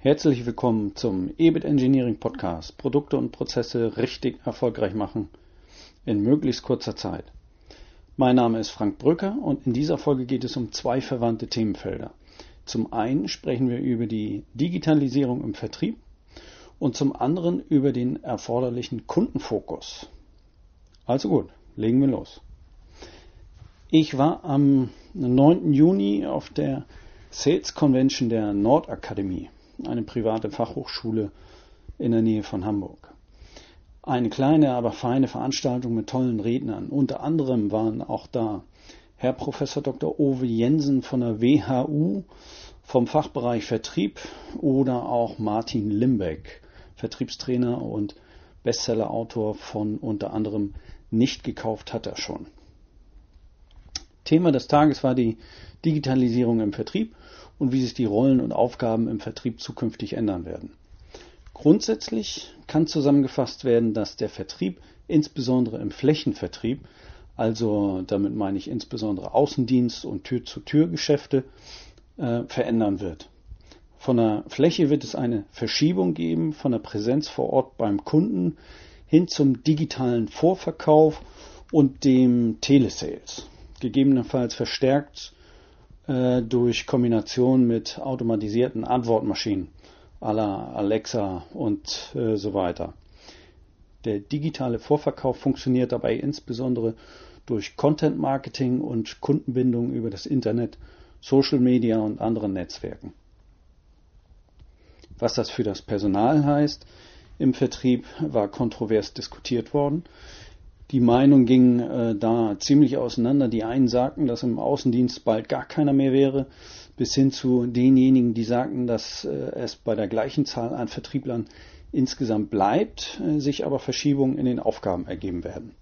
Herzlich willkommen zum EBIT Engineering Podcast. Produkte und Prozesse richtig erfolgreich machen in möglichst kurzer Zeit. Mein Name ist Frank Brücker und in dieser Folge geht es um zwei verwandte Themenfelder. Zum einen sprechen wir über die Digitalisierung im Vertrieb und zum anderen über den erforderlichen Kundenfokus. Also gut, legen wir los. Ich war am 9. Juni auf der Sales Convention der Nordakademie eine private Fachhochschule in der Nähe von Hamburg. Eine kleine, aber feine Veranstaltung mit tollen Rednern. Unter anderem waren auch da Herr Professor Dr. Ove Jensen von der WHU vom Fachbereich Vertrieb oder auch Martin Limbeck, Vertriebstrainer und Bestsellerautor von unter anderem Nicht gekauft hat er schon. Thema des Tages war die Digitalisierung im Vertrieb und wie sich die Rollen und Aufgaben im Vertrieb zukünftig ändern werden. Grundsätzlich kann zusammengefasst werden, dass der Vertrieb insbesondere im Flächenvertrieb, also damit meine ich insbesondere Außendienst und Tür-zu-Tür-Geschäfte, äh, verändern wird. Von der Fläche wird es eine Verschiebung geben von der Präsenz vor Ort beim Kunden hin zum digitalen Vorverkauf und dem Telesales, gegebenenfalls verstärkt äh, durch Kombination mit automatisierten Antwortmaschinen la Alexa und äh, so weiter. Der digitale Vorverkauf funktioniert dabei insbesondere durch Content Marketing und Kundenbindung über das Internet, Social Media und anderen Netzwerken. Was das für das Personal heißt im Vertrieb, war kontrovers diskutiert worden. Die Meinung ging äh, da ziemlich auseinander. Die einen sagten, dass im Außendienst bald gar keiner mehr wäre, bis hin zu denjenigen, die sagten, dass äh, es bei der gleichen Zahl an Vertrieblern insgesamt bleibt, äh, sich aber Verschiebungen in den Aufgaben ergeben werden.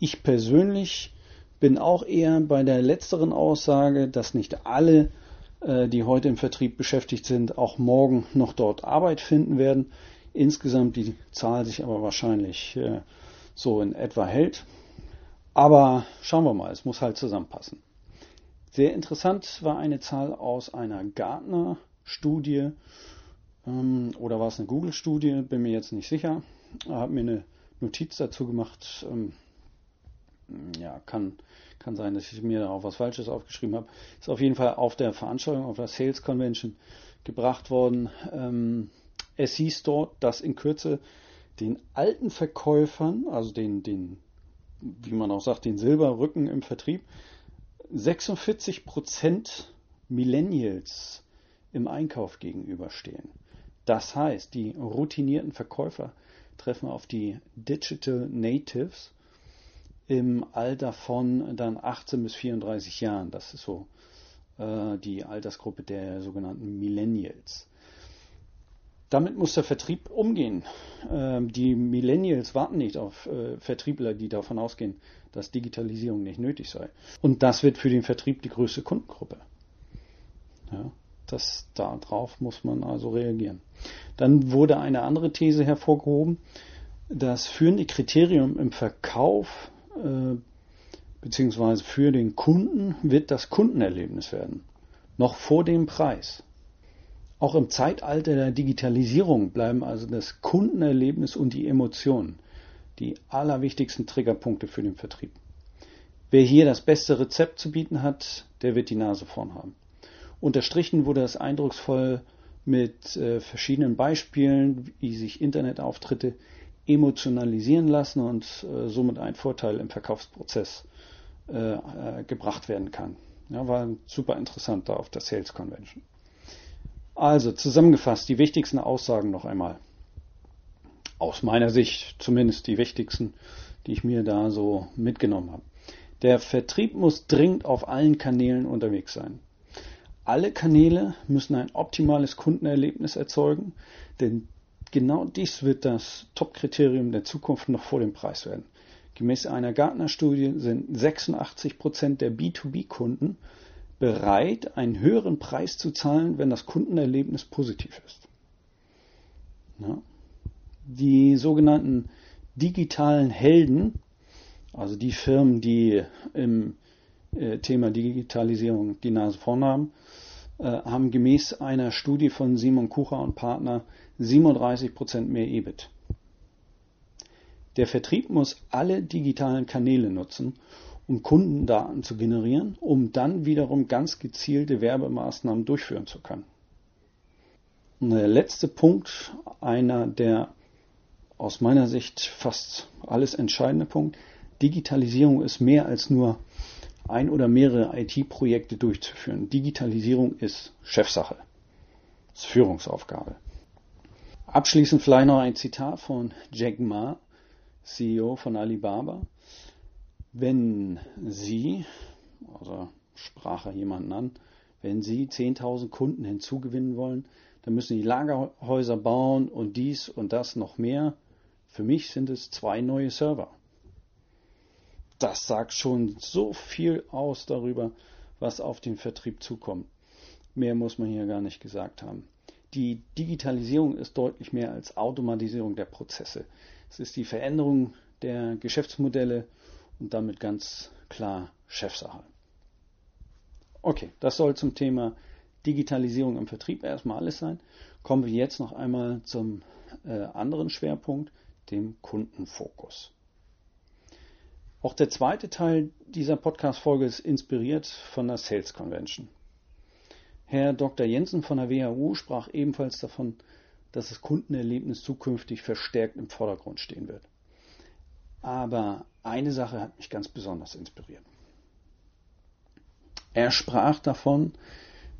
Ich persönlich bin auch eher bei der letzteren Aussage, dass nicht alle, äh, die heute im Vertrieb beschäftigt sind, auch morgen noch dort Arbeit finden werden. Insgesamt die Zahl sich aber wahrscheinlich äh, so in etwa hält. Aber schauen wir mal, es muss halt zusammenpassen. Sehr interessant war eine Zahl aus einer Gartner-Studie ähm, oder war es eine Google-Studie, bin mir jetzt nicht sicher. Habe mir eine Notiz dazu gemacht. Ähm, ja, kann, kann sein, dass ich mir da auch was Falsches aufgeschrieben habe. Ist auf jeden Fall auf der Veranstaltung, auf der Sales Convention gebracht worden. Ähm, es hieß dort, dass in Kürze den alten Verkäufern, also den, den, wie man auch sagt, den Silberrücken im Vertrieb, 46 Prozent Millennials im Einkauf gegenüberstehen. Das heißt, die routinierten Verkäufer treffen auf die Digital Natives im Alter von dann 18 bis 34 Jahren. Das ist so äh, die Altersgruppe der sogenannten Millennials. Damit muss der Vertrieb umgehen. Ähm, die Millennials warten nicht auf äh, Vertriebler, die davon ausgehen, dass Digitalisierung nicht nötig sei. Und das wird für den Vertrieb die größte Kundengruppe. Ja, das, darauf muss man also reagieren. Dann wurde eine andere These hervorgehoben. Das führende Kriterium im Verkauf äh, beziehungsweise für den Kunden wird das Kundenerlebnis werden. Noch vor dem Preis. Auch im Zeitalter der Digitalisierung bleiben also das Kundenerlebnis und die Emotionen die allerwichtigsten Triggerpunkte für den Vertrieb. Wer hier das beste Rezept zu bieten hat, der wird die Nase vorn haben. Unterstrichen wurde das eindrucksvoll mit äh, verschiedenen Beispielen, wie sich Internetauftritte emotionalisieren lassen und äh, somit ein Vorteil im Verkaufsprozess äh, äh gebracht werden kann. Ja, war super interessant da auf der Sales Convention. Also zusammengefasst die wichtigsten Aussagen noch einmal. Aus meiner Sicht zumindest die wichtigsten, die ich mir da so mitgenommen habe. Der Vertrieb muss dringend auf allen Kanälen unterwegs sein. Alle Kanäle müssen ein optimales Kundenerlebnis erzeugen, denn genau dies wird das Top-Kriterium der Zukunft noch vor dem Preis werden. Gemäß einer Gartner-Studie sind 86 Prozent der B2B-Kunden bereit, einen höheren Preis zu zahlen, wenn das Kundenerlebnis positiv ist. Ja. Die sogenannten digitalen Helden, also die Firmen, die im äh, Thema Digitalisierung die Nase vorn haben, äh, haben gemäß einer Studie von Simon Kucher und Partner 37% mehr EBIT. Der Vertrieb muss alle digitalen Kanäle nutzen, um Kundendaten zu generieren, um dann wiederum ganz gezielte Werbemaßnahmen durchführen zu können. Und der letzte Punkt, einer der aus meiner Sicht fast alles entscheidende Punkt, Digitalisierung ist mehr als nur ein oder mehrere IT-Projekte durchzuführen. Digitalisierung ist Chefsache, ist Führungsaufgabe. Abschließend vielleicht noch ein Zitat von Jack Ma, CEO von Alibaba. Wenn Sie, also sprach er jemanden an, wenn Sie 10.000 Kunden hinzugewinnen wollen, dann müssen Sie Lagerhäuser bauen und dies und das noch mehr. Für mich sind es zwei neue Server. Das sagt schon so viel aus darüber, was auf den Vertrieb zukommt. Mehr muss man hier gar nicht gesagt haben. Die Digitalisierung ist deutlich mehr als Automatisierung der Prozesse. Es ist die Veränderung der Geschäftsmodelle und damit ganz klar Chefsache. Okay, das soll zum Thema Digitalisierung im Vertrieb erstmal alles sein. Kommen wir jetzt noch einmal zum äh, anderen Schwerpunkt, dem Kundenfokus. Auch der zweite Teil dieser Podcast-Folge ist inspiriert von der Sales Convention. Herr Dr. Jensen von der WHU sprach ebenfalls davon, dass das Kundenerlebnis zukünftig verstärkt im Vordergrund stehen wird. Aber eine Sache hat mich ganz besonders inspiriert. Er sprach davon,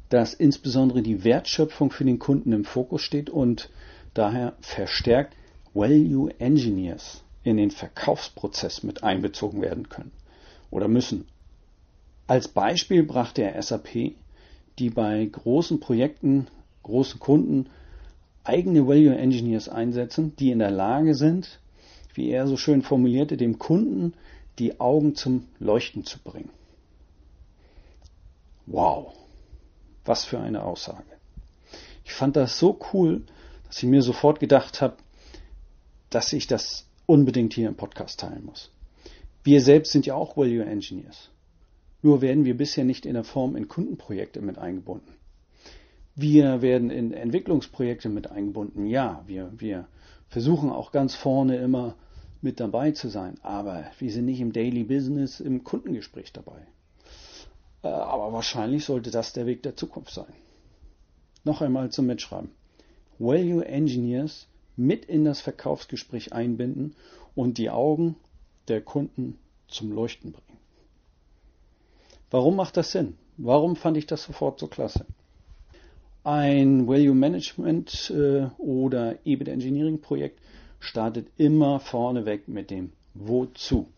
dass insbesondere die Wertschöpfung für den Kunden im Fokus steht und daher verstärkt Value Engineers in den Verkaufsprozess mit einbezogen werden können oder müssen. Als Beispiel brachte er SAP, die bei großen Projekten, großen Kunden eigene Value Engineers einsetzen, die in der Lage sind, wie er so schön formulierte, dem Kunden die Augen zum Leuchten zu bringen. Wow, was für eine Aussage. Ich fand das so cool, dass ich mir sofort gedacht habe, dass ich das unbedingt hier im Podcast teilen muss. Wir selbst sind ja auch Value Engineers. Nur werden wir bisher nicht in der Form in Kundenprojekte mit eingebunden. Wir werden in Entwicklungsprojekte mit eingebunden. Ja, wir, wir versuchen auch ganz vorne immer mit dabei zu sein, aber wir sind nicht im Daily Business, im Kundengespräch dabei. Äh, aber wahrscheinlich sollte das der Weg der Zukunft sein. Noch einmal zum Mitschreiben. Value Engineers mit in das Verkaufsgespräch einbinden und die Augen der Kunden zum Leuchten bringen. Warum macht das Sinn? Warum fand ich das sofort so klasse? Ein Value Management äh, oder EBIT Engineering Projekt startet immer vorneweg mit dem Wozu.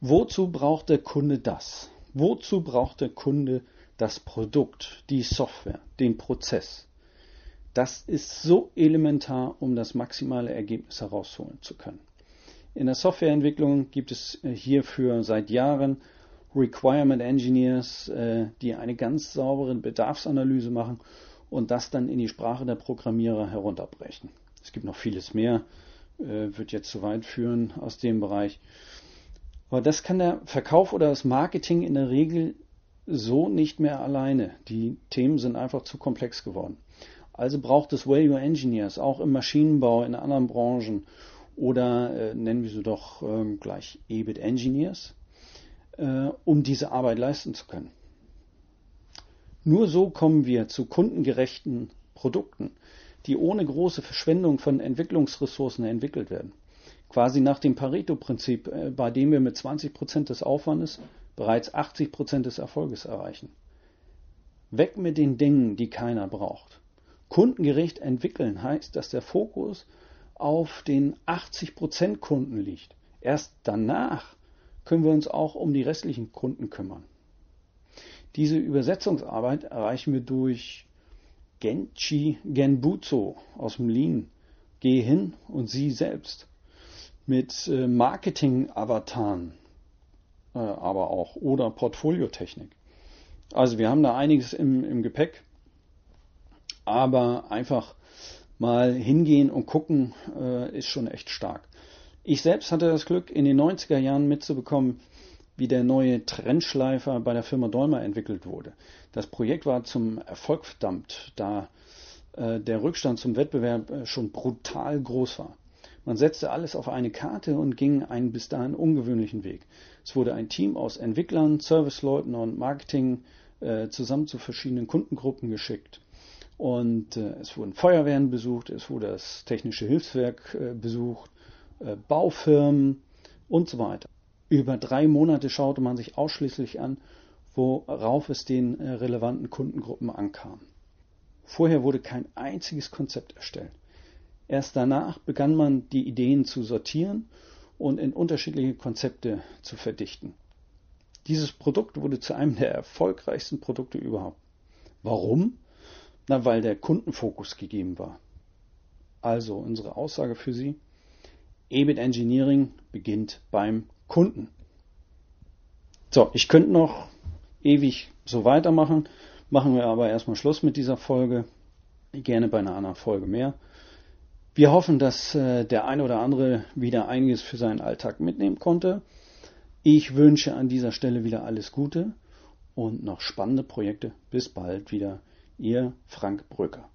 Wozu braucht der Kunde das? Wozu braucht der Kunde das Produkt, die Software, den Prozess? Das ist so elementar, um das maximale Ergebnis herausholen zu können. In der Softwareentwicklung gibt es äh, hierfür seit Jahren Requirement Engineers, äh, die eine ganz saubere Bedarfsanalyse machen und das dann in die Sprache der Programmierer herunterbrechen. Es gibt noch vieles mehr, äh, wird jetzt zu weit führen aus dem Bereich. Aber das kann der Verkauf oder das Marketing in der Regel so nicht mehr alleine. Die Themen sind einfach zu komplex geworden. Also braucht es Value Engineers, auch im Maschinenbau, in anderen Branchen oder äh, nennen wir sie doch äh, gleich EBIT Engineers, äh, um diese Arbeit leisten zu können. Nur so kommen wir zu kundengerechten Produkten, die ohne große Verschwendung von Entwicklungsressourcen entwickelt werden. Quasi nach dem Pareto-Prinzip, äh, bei dem wir mit 20 Prozent des Aufwandes bereits 80 Prozent des Erfolges erreichen. Weg mit den Dingen, die keiner braucht. Kundengerecht entwickeln heißt, dass der Fokus auf den 80% Kunden liegt. Erst danach können wir uns auch um die restlichen Kunden kümmern. Diese Übersetzungsarbeit erreichen wir durch Genchi Genbutsu aus dem Lean. Geh hin und sieh selbst. Mit äh, Marketing-Avataren äh, aber auch oder Portfoliotechnik. Also wir haben da einiges im, im Gepäck aber einfach mal hingehen und gucken äh, ist schon echt stark. Ich selbst hatte das Glück, in den 90er Jahren mitzubekommen, wie der neue Trennschleifer bei der Firma Dolmer entwickelt wurde. Das Projekt war zum Erfolg verdammt, da äh, der Rückstand zum Wettbewerb äh, schon brutal groß war. Man setzte alles auf eine Karte und ging einen bis dahin ungewöhnlichen Weg. Es wurde ein Team aus Entwicklern, Serviceleuten und Marketing äh, zusammen zu verschiedenen Kundengruppen geschickt. Und äh, es wurden Feuerwehren besucht, es wurde das Technische Hilfswerk äh, besucht, äh, Baufirmen und so weiter. Über drei Monate schaute man sich ausschließlich an, worauf es den äh, relevanten Kundengruppen ankam. Vorher wurde kein einziges Konzept erstellt. Erst danach begann man die Ideen zu sortieren und in unterschiedliche Konzepte zu verdichten. Dieses Produkt wurde zu einem der erfolgreichsten Produkte überhaupt. Warum? Na, weil der Kundenfokus gegeben war. Also unsere Aussage für Sie. EBIT Engineering beginnt beim Kunden. So, ich könnte noch ewig so weitermachen, machen wir aber erstmal Schluss mit dieser Folge. Gerne bei einer anderen Folge mehr. Wir hoffen, dass äh, der eine oder andere wieder einiges für seinen Alltag mitnehmen konnte. Ich wünsche an dieser Stelle wieder alles Gute und noch spannende Projekte. Bis bald wieder. Ihr Frank Bröcker.